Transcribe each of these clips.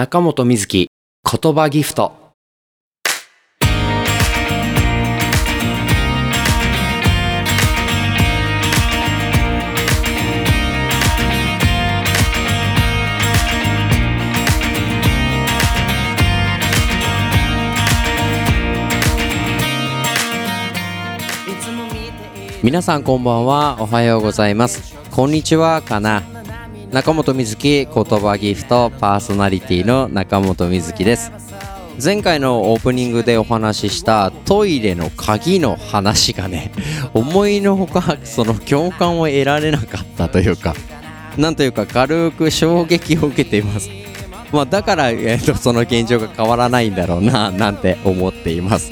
中本瑞希言葉ギフト。皆さんこんばんは。おはようございます。こんにちはかな。中本瑞希言葉ギフトパーソナリティの中本瑞希です。前回のオープニングでお話ししたトイレの鍵の話がね 思いのほかその共感を得られなかったというかなんというか軽く衝撃を受けています。まあだから、えーと、その現状が変わらないんだろうななんて思っています。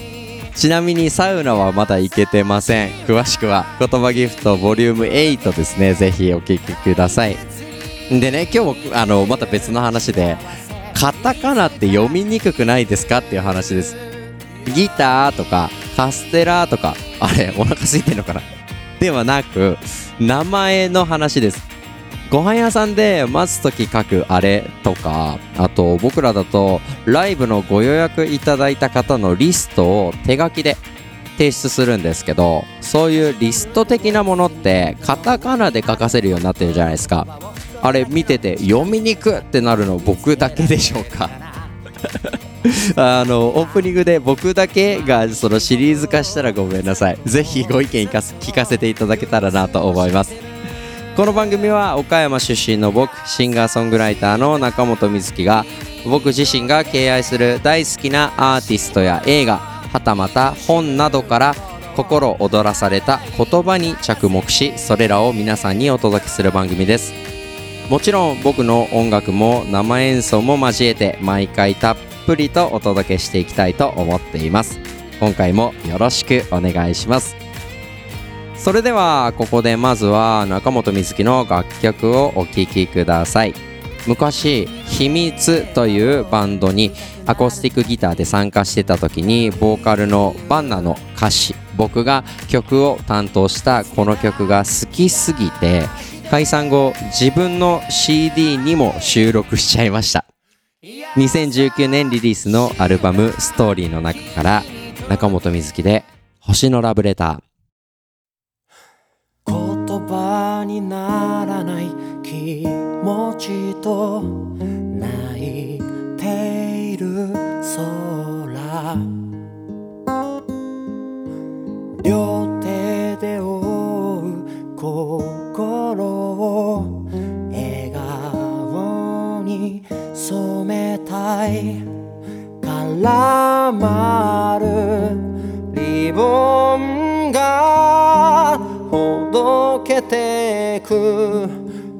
ちなみにサウナはまだ行けてません。詳しくは言葉ギフトボリューム8ですね。ぜひお聴きください。でね今日もあのまた別の話でカタカナって読みにくくないですかっていう話です。ギターとかカステラとかあれお腹空いてんのかな。ではなく名前の話です。ご飯屋さんで待つ時書くあれとかあと僕らだとライブのご予約いただいた方のリストを手書きで提出するんですけどそういうリスト的なものってカタカナで書かせるようになってるじゃないですか。あれ見てて読みにくってなるの僕だけでしょうか。あのオープニングで僕だけがそのシリーズ化したらごめんなさい。ぜひご意見聞かせていただけたらなと思います。この番組は岡山出身の僕シンガーソングライターの中本瑞希が僕自身が敬愛する大好きなアーティストや映画はたまた本などから心躍らされた言葉に着目しそれらを皆さんにお届けする番組です。もちろん僕の音楽も生演奏も交えて毎回たっぷりとお届けしていきたいと思っています。今回もよろしくお願いします。それではここでまずは中本美月の楽曲をお聴きください。昔「秘密」というバンドにアコースティックギターで参加してた時にボーカルのバンナの歌詞僕が曲を担当したこの曲が好きすぎて解散後自分の CD にも収録しちゃいました。2019年リリースのアルバム「ストーリーの中から中本美月で「星のラブレター」言葉にならない気持ちと泣いている空。両手で覆う染めたい。絡まる。リボンがほどけてく。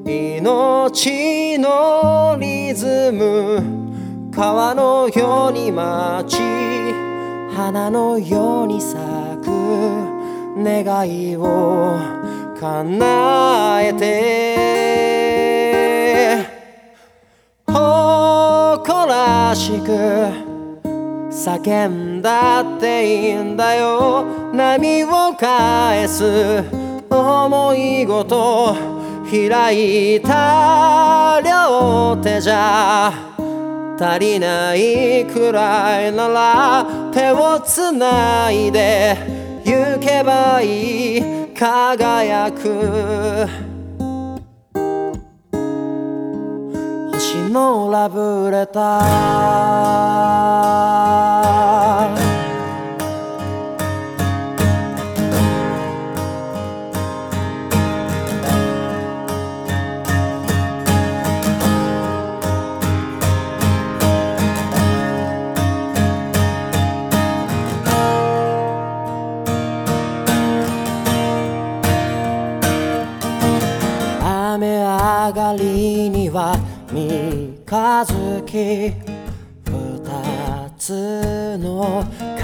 命のリズム。川のように待ち。花のように咲く。願いを叶えて。しく叫んだっていいんだよ。波を返す思いごと開いた両手じゃ足りないくらいなら手をつないで行けばいい輝く。のラブレター二つの影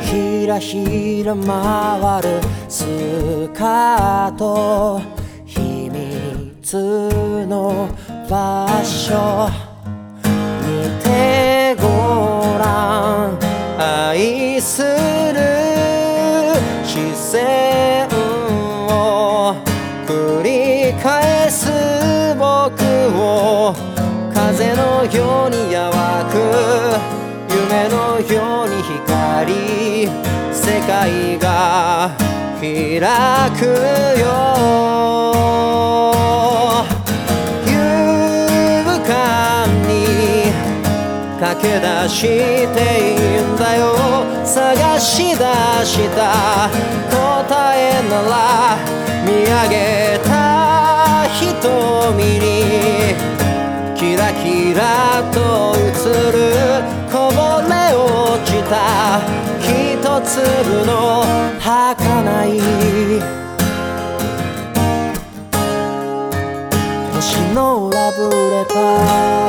ひらひら回るスカート秘密の場所見てごらん。愛する視線界が開くよ。勇敢に駆け出していいんだよ。探し出した答えなら見上げた瞳に。キラキラと映るこぼれ落ちた。粒の儚い星のラブレタ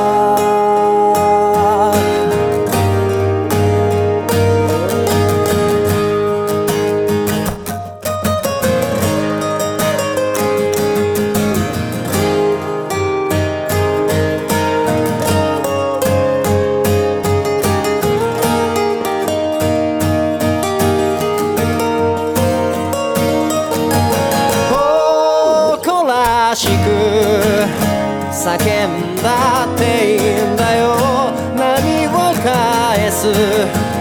ー。返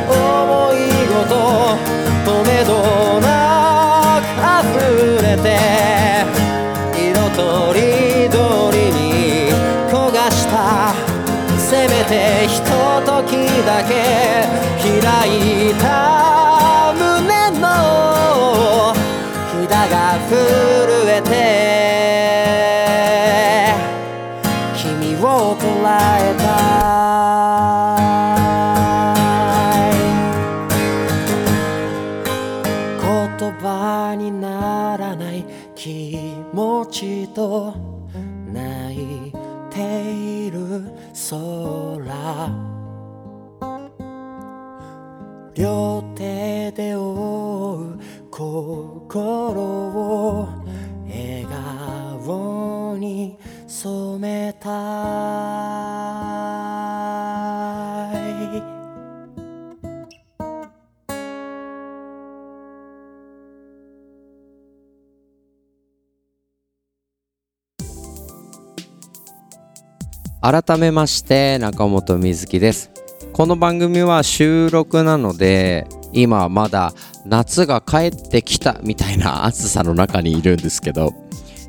改めまして中本瑞希です。この番組は収録なので今まだ夏が帰ってきたみたいな暑さの中にいるんですけど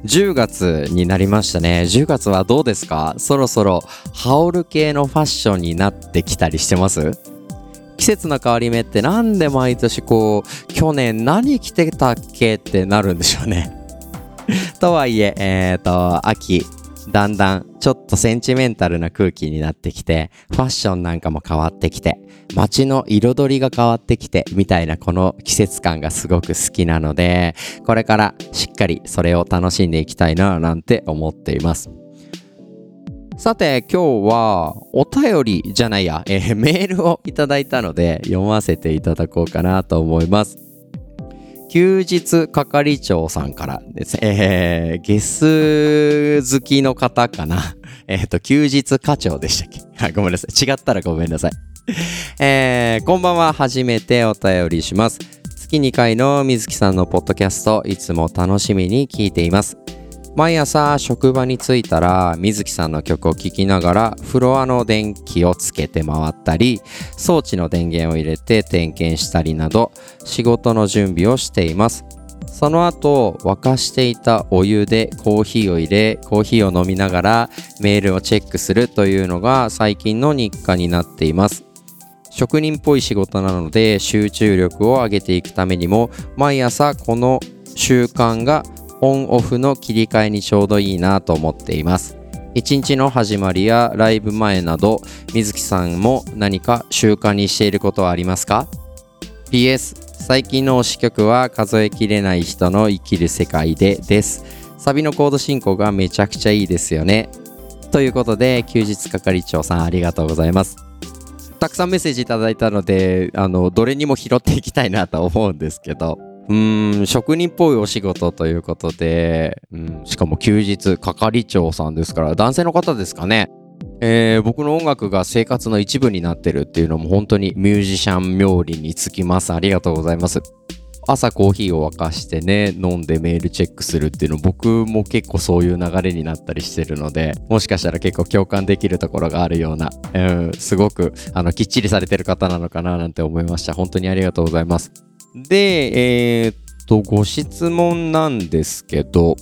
10月になりましたね。10月はどうですか？そろそろ羽織る系のファッションになってきたりしてます？季節の変わり目ってなんで毎年こう去年何着てたっけってなるんでしょうね。とはいええっ、と秋だんだんちょっとセンチメンタルな空気になってきてファッションなんかも変わってきて街の彩りが変わってきてみたいなこの季節感がすごく好きなのでこれからしっかりそれを楽しんでいきたいななんて思っています。さて今日はお便りじゃないや、えーメールをいただいたので読ませていただこうかなと思います。休日係長さんからですね。えー、ゲス好きの方かな。えっ、と、休日課長でしたっけ？ごめんなさい。違ったらごめんなさい。えー、こんばんは。初めてお便りします。月2回の水木さんのポッドキャスト、いつも楽しみに聞いています。毎朝職場に着いたら水木さんの曲を聴きながらフロアの電気をつけて回ったり装置の電源を入れて点検したりなど仕事の準備をしています。その後沸かしていたお湯でコーヒーを入れコーヒーを飲みながらメールをチェックするというのが最近の日課になっています。職人っぽい仕事なので集中力を上げていくためにも毎朝この習慣がオンオフの切り替えにちょうどいいなと思っています。一日の始まりやライブ前など水木さんも何か習慣にしていることはありますか？PS 最近の推し曲は数えきれない人の生きる世界でです。サビのコード進行がめちゃくちゃいいですよね。ということで休日係長さんありがとうございます。たくさんメッセージいただいたのであのどれにも拾っていきたいなと思うんですけど。うん職人っぽいお仕事ということで、うん、しかも休日係長さんですから男性の方ですかね。えー僕の音楽が生活の一部になってるっていうのも本当にミュージシャン冥利につきます。ありがとうございます。朝コーヒーを沸かしてね飲んでメールチェックするっていうの僕も結構そういう流れになったりしてるのでもしかしたら結構共感できるところがあるような、うん、すごくあのきっちりされてる方なのかななんて思いました。本当にありがとうございます。でえー、っとご質問なんですけど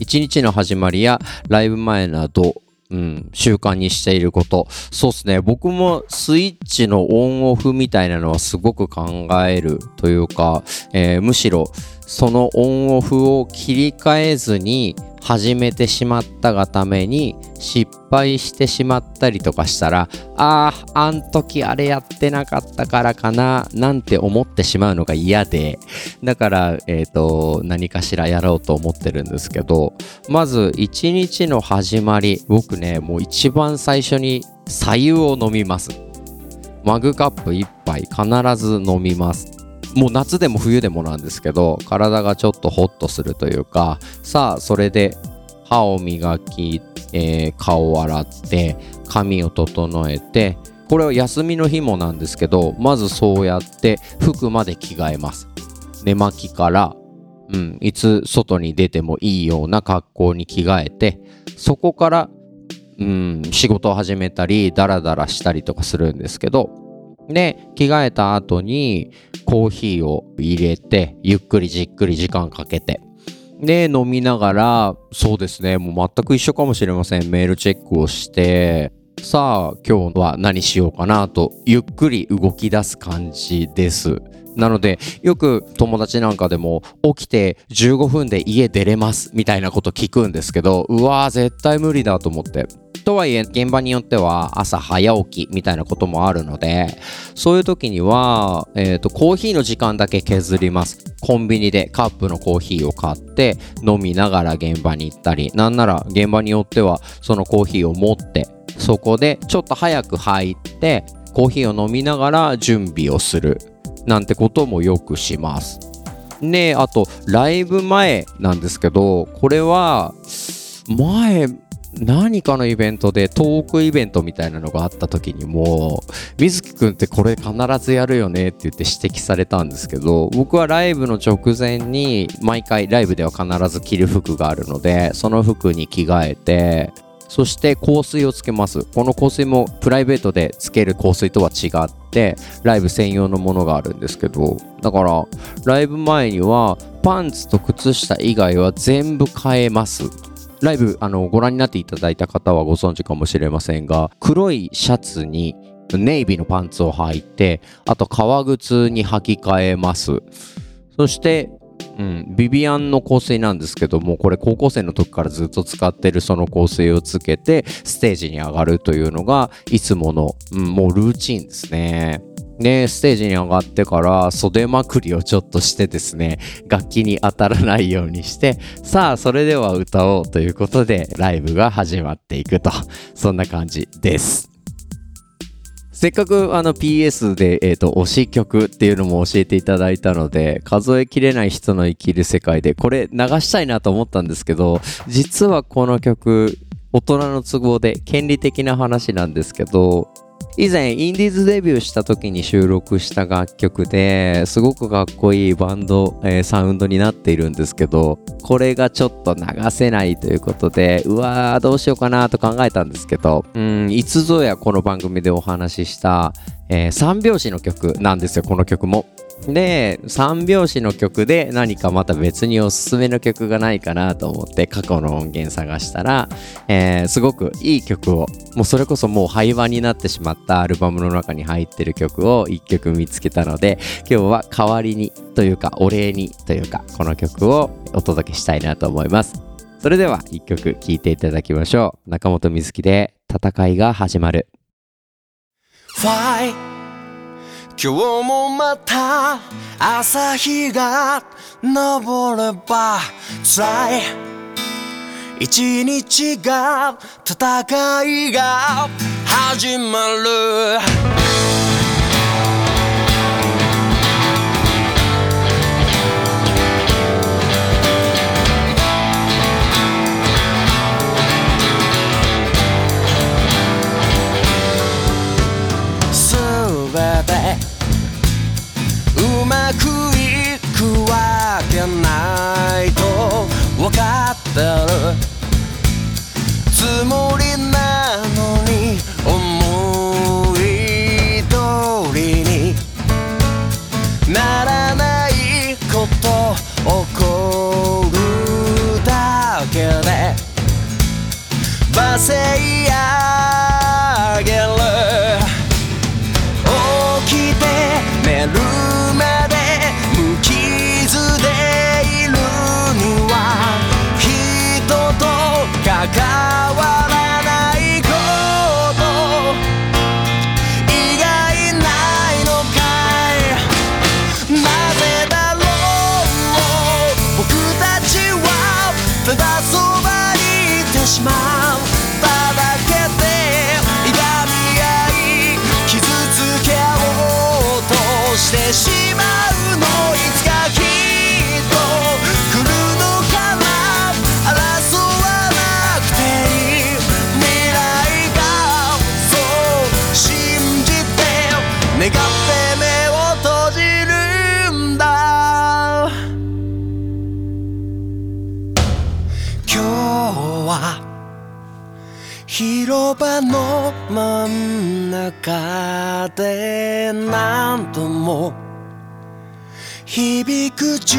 一日の始まりやライブ前などうん、習慣にしていること。そうですね。僕もスイッチのオンオフみたいなのはすごく考えるというか、えー、むしろそのオンオフを切り替えずに始めてしまったがために失敗してしまったりとかしたらあああん時あれやってなかったからかななんて思ってしまうのが嫌でだからえっ、ー、と何かしらやろうと思ってるんですけどまず一日の始まり僕ねもう一番最初に左右を飲みます。マグカップ1杯必ず飲みます。もう夏でも冬でもなんですけど体がちょっとホッとするというかさあそれで歯を磨き、えー、顔を洗って髪を整えてこれは休みの日もなんですけどまずそうやって服まで着替えます。寝巻きから、うん、いつ外に出てもいいような格好に着替えてそこから、うん、仕事を始めたりダラダラしたりとかするんですけどで、着替えた後にコーヒーを入れて、ゆっくりじっくり時間かけて、で、飲みながら、そうですね、もう全く一緒かもしれません。メールチェックをして、さあ、今日は何しようかなと、ゆっくり動き出す感じです。なので、よく友達なんかでも起きて15分で家出れますみたいなこと聞くんですけど、うわー絶対無理だと思って。とはいえ現場によっては朝早起きみたいなこともあるのでそういう時には、えーと、コーヒーの時間だけ削ります。コンビニでカップのコーヒーを買って飲みながら現場に行ったりなんなら現場によってはそのコーヒーを持ってそこでちょっと早く入ってコーヒーを飲みながら準備をするなんてこともよくします。であとライブ前なんですけどこれは前何かのイベントでトークイベントみたいなのがあった時にも水木くんってこれ必ずやるよねって言って指摘されたんですけど僕はライブの直前に毎回ライブでは必ず着る服があるのでその服に着替えてそして香水をつけます。この香水もプライベートでつける香水とは違ってライブ専用のものがあるんですけどだからライブ前にはパンツと靴下以外は全部変えます。ライブあのご覧になっていただいた方はご存知かもしれませんが黒いシャツにネイビーのパンツを履いてあと革靴に履き替えますそしてうん、ビビアンの香水なんですけどもこれ高校生の時からずっと使ってるその香水をつけてステージに上がるというのがいつもの、うん、もうルーチンですね。で、ステージに上がってから袖まくりをちょっとしてですね、楽器に当たらないようにして、さあ、それでは歌おうということで、ライブが始まっていくと、そんな感じです。せっかくあの PS で、えーと、推し曲っていうのも教えていただいたので数えきれない人の生きる世界でこれ流したいなと思ったんですけど実はこの曲大人の都合で権利的な話なんですけど以前インディーズデビューした時に収録した楽曲ですごくかっこいいバンド、えー、サウンドになっているんですけどこれがちょっと流せないということでうわーどうしようかなと考えたんですけどうんいつぞやこの番組でお話しした、えー、三拍子の曲なんですよこの曲も。で3拍子の曲で何かまた別におすすめの曲がないかなと思って過去の音源探したら、えー、すごくいい曲をもうそれこそもう廃盤になってしまったアルバムの中に入ってる曲を1曲見つけたので今日は代わりにというかお礼にというかこの曲をお届けしたいなと思います。それでは1曲聴いていただきましょう。中本瑞希で戦いが始まる。Fly 今日もまた朝日が昇れば辛い。一日が戦いが始まる。てしまうのいつかきっと来るのかな争わなくていい未来がそう信じて願って目を閉じるんだ今日は広場の真ん中中で何度も響く銃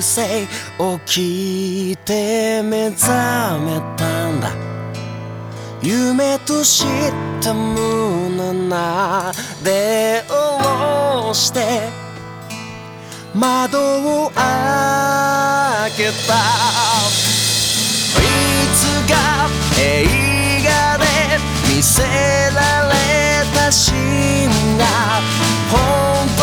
声起きて目覚めたんだ。夢と知った胸なで下ろして窓を開けた。いつか映画で見せられ心が本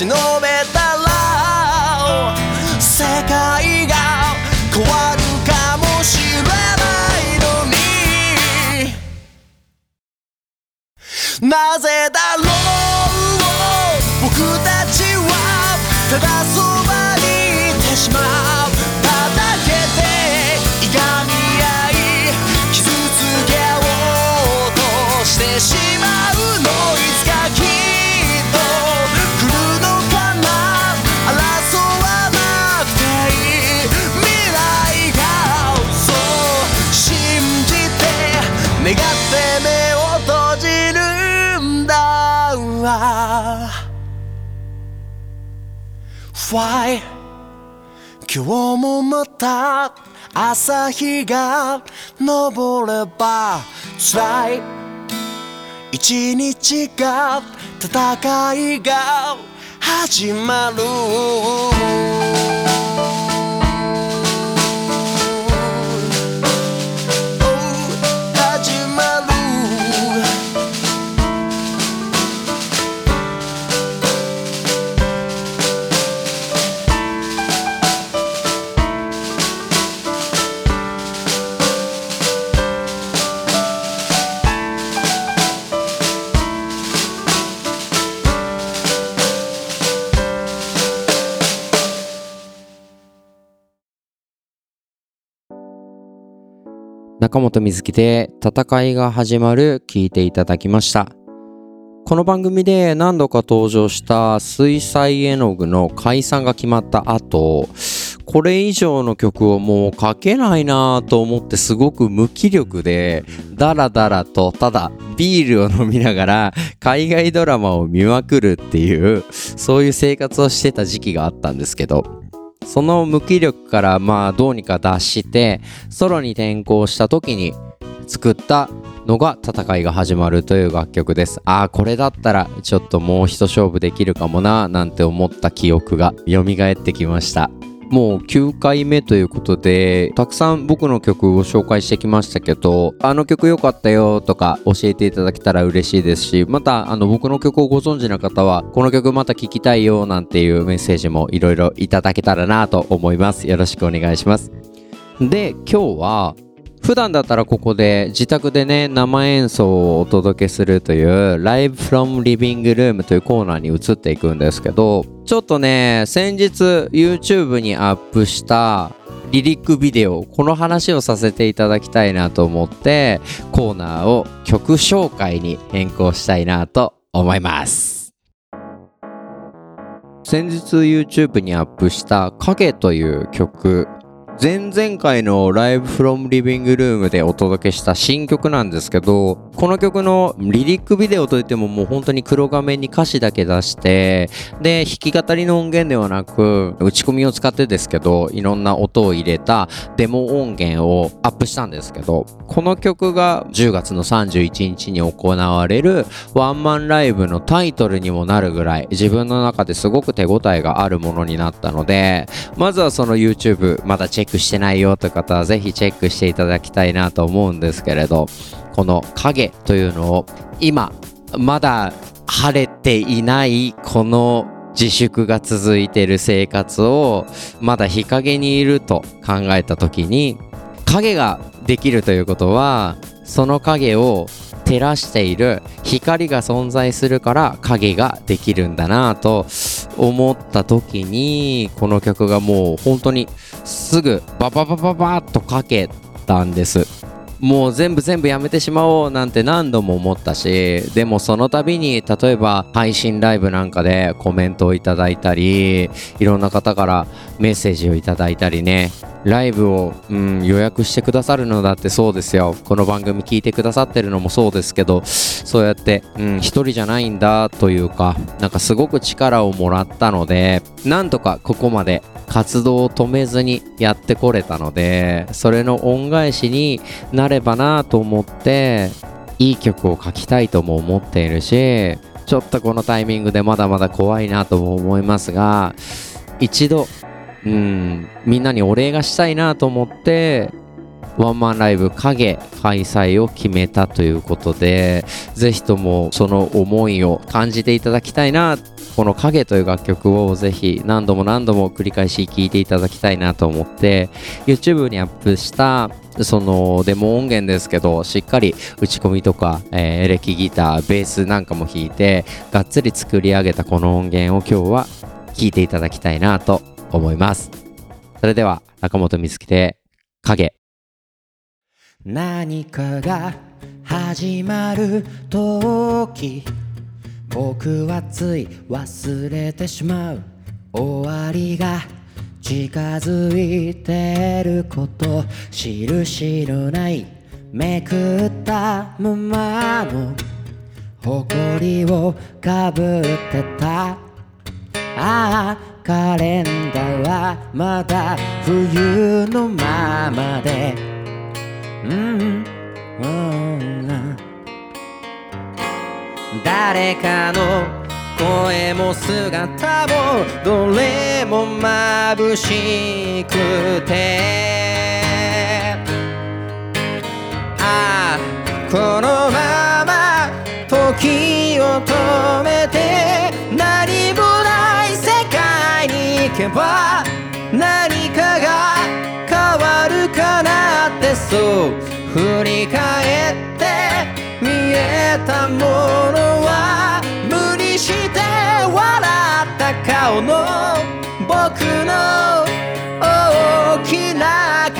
し伸べたら世界が変わるかもしれないのに。なぜだ今日もまた朝日が昇れば辛い一日が戦いが始まる。中本瑞希で戦いが始まる聞いていただきました。この番組で何度か登場した水彩絵の具の解散が決まった後、これ以上の曲をもう書けないなと思ってすごく無気力でダラダラとただビールを飲みながら海外ドラマを見まくるっていうそういう生活をしてた時期があったんですけどその無気力からまあどうにか脱してソロに転向した時に作ったのが戦いが始まるという楽曲です。ああ、これだったらちょっともう一勝負できるかもななんて思った記憶が蘇ってきました。もう9回目ということで、たくさん僕の曲を紹介してきましたけど、あの曲良かったよとか教えていただけたら嬉しいですし、またあの僕の曲をご存知の方は、この曲また聴きたいよなんていうメッセージもいろいろいただけたらなと思います。よろしくお願いします。で、今日は普段だったらここで自宅でね生演奏をお届けするという Live from Living Room というコーナーに移っていくんですけどちょっとね先日 YouTube にアップしたリリックビデオこの話をさせていただきたいなと思ってコーナーを曲紹介に変更したいなと思います。先日 YouTube にアップした「影」という曲前々回のライブフロムリビングルームでお届けした新曲なんですけど、この曲のリリックビデオといってももう本当に黒画面に歌詞だけ出して、で、弾き語りの音源ではなく、打ち込みを使ってですけど、いろんな音を入れたデモ音源をアップしたんですけど、この曲が10月の31日に行われるワンマンライブのタイトルにもなるぐらい、自分の中ですごく手応えがあるものになったので、まずはその YouTube まだチェックックしてないよという方はぜひチェックしていただきたいなと思うんですけれどこの影というのを今まだ晴れていないこの自粛が続いている生活をまだ日陰にいると考えた時に影ができるということはその影を照らしている光が存在するから影ができるんだなと思った時にこの曲がもう本当にすぐバババババッとかけたんです。もう全部全部やめてしまおうなんて何度も思ったしでもその度に例えば配信ライブなんかでコメントをいただいたりいろんな方からメッセージをいただいたりね。ライブを、うん、予約してくださるのだってそうですよ。この番組聞いてくださってるのもそうですけどそうやって、うん、一人じゃないんだというかなんかすごく力をもらったのでなんとかここまで活動を止めずにやってこれたのでそれの恩返しになればなと思っていい曲を書きたいとも思っているしちょっとこのタイミングでまだまだ怖いなとも思いますが一度うん。みんなにお礼がしたいなと思ってワンマンライブ影開催を決めたということでぜひともその思いを感じていただきたいなこの影という楽曲をぜひ何度も何度も繰り返し聴いていただきたいなと思って YouTube にアップしたそのデモ音源ですけどしっかり打ち込みとか、えー、エレキギターベースなんかも弾いてがっつり作り上げたこの音源を今日は聴いていただきたいなと思います。それでは中本美月で影。何かが始まる時僕はつい忘れてしまう。終わりが近づいてること印のないめくったままの誇りをかぶってた。ああカレンダーはまだ冬のままで。うん、誰かの声も姿もどれも眩しくて。ああこのまま時を止めてけば何かが変わるかなってそう振り返って見えたものは無理して笑った顔の僕の大きな顔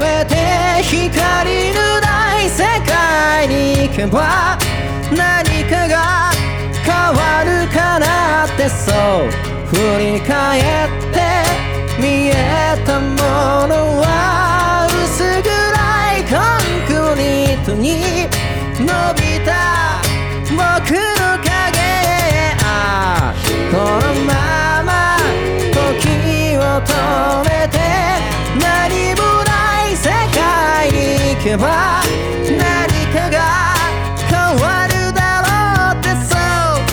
めて光のない世界に行けば何かが変わるかなってそう振り返って見えたものは薄暗いコンクリートに伸びた僕の影ああこのまま時を止めて何けば何かが変わるだろうってそ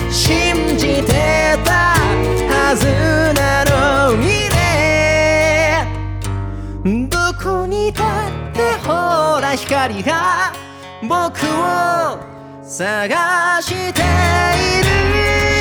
う信じてたはずなのにね。どこにだってほら光が僕を探している。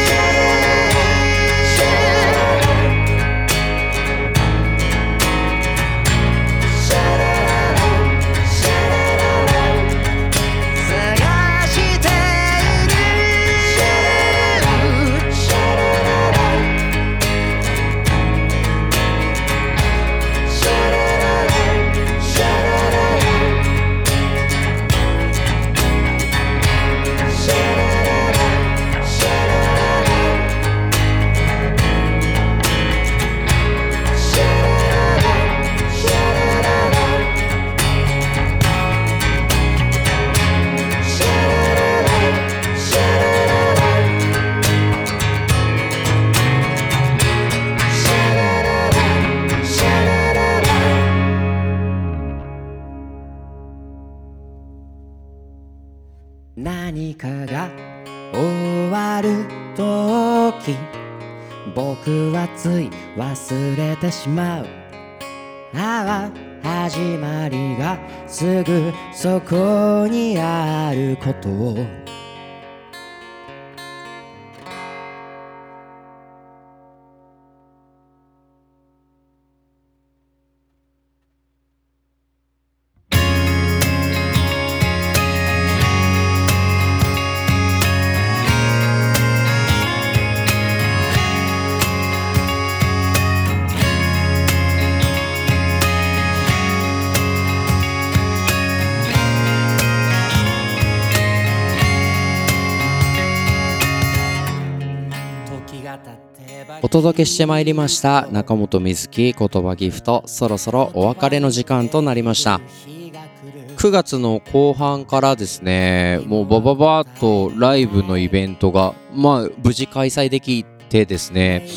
届けしてまいりました中本瑞希言葉ギフトそろそろお別れの時間となりました。9月の後半からですねもうバババーとライブのイベントがまあ無事開催できてですね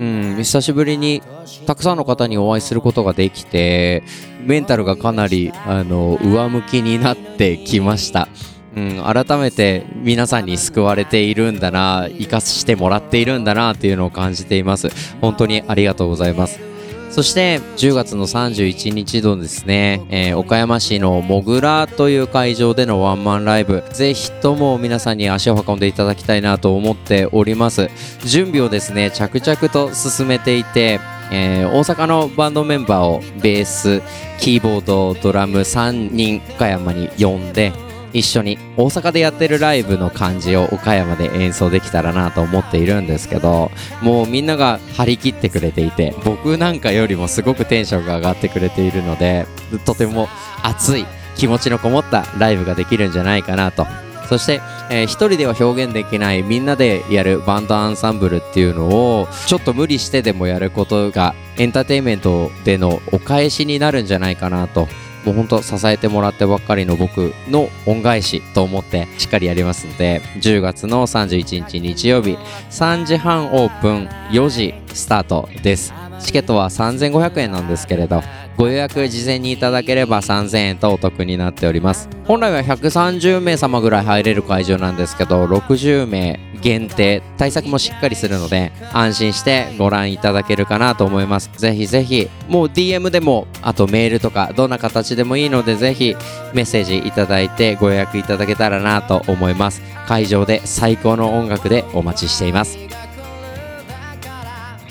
うん久しぶりにたくさんの方にお会いすることができてメンタルがかなりあの上向きになってきました。うん、改めて皆さんに救われているんだな生かしてもらっているんだなっていうのを感じています。本当にありがとうございます。そして10月の31日のですね、えー岡山市のもぐらという会場でのワンマンライブ。ぜひとも皆さんに足を運んでいただきたいなと思っております。準備をですね着々と進めていてえー大阪のバンドメンバーをベースキーボードドラム3人岡山に呼んで一緒に大阪でやってるライブの感じを岡山で演奏できたらなと思っているんですけどもうみんなが張り切ってくれていて僕なんかよりもすごくテンションが上がってくれているのでとても熱い気持ちのこもったライブができるんじゃないかなと。そして、えー一人では表現できないみんなでやるバンドアンサンブルっていうのをちょっと無理してでもやることがエンターテインメントでのお返しになるんじゃないかなともうほんと支えてもらってばっかりの僕の恩返しと思ってしっかりやりますので10月の31日日曜日3時半オープン4時スタートです。チケットは3500円なんですけれどご予約事前にいただければ3000円とお得になっております。本来は130名様ぐらい入れる会場なんですけど60名限定対策もしっかりするので安心してご覧いただけるかなと思います。ぜひぜひもう DM でもあとメールとかどんな形でもいいのでぜひメッセージいただいてご予約いただけたらなと思います。会場で最高の音楽でお待ちしています。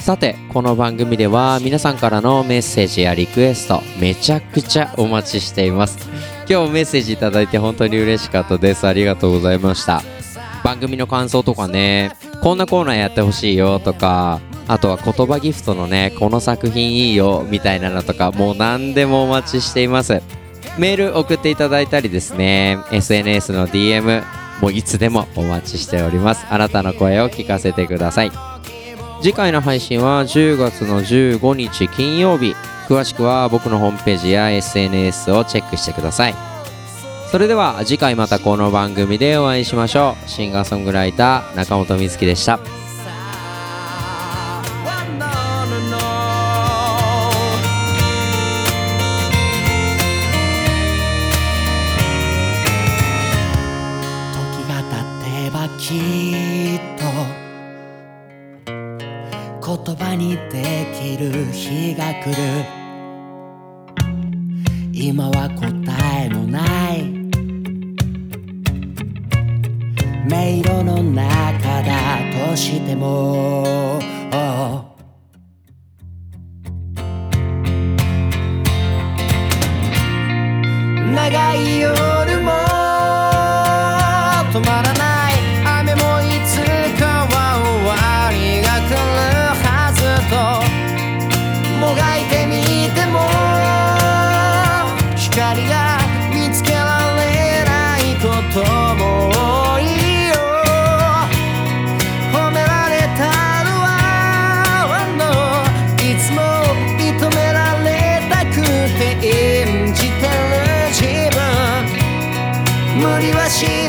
さてこの番組では皆さんからのメッセージやリクエストめちゃくちゃお待ちしています。今日メッセージいいて本当に嬉しかったです。ありがとうございました。番組の感想とかねこんなコーナーやってほしいよとかあとは言葉ギフトのねこの作品いいよみたいなのとかもう何でもお待ちしています。メール送っていただいたりですね SNS の DM もういつでもお待ちしております。あなたの声を聞かせてください。次回の配信は10月の15日金曜日。詳しくは僕のホームページや SNS をチェックしてください。それでは次回またこの番組でお会いしましょう。シンガーソングライター中本美月でした。りはし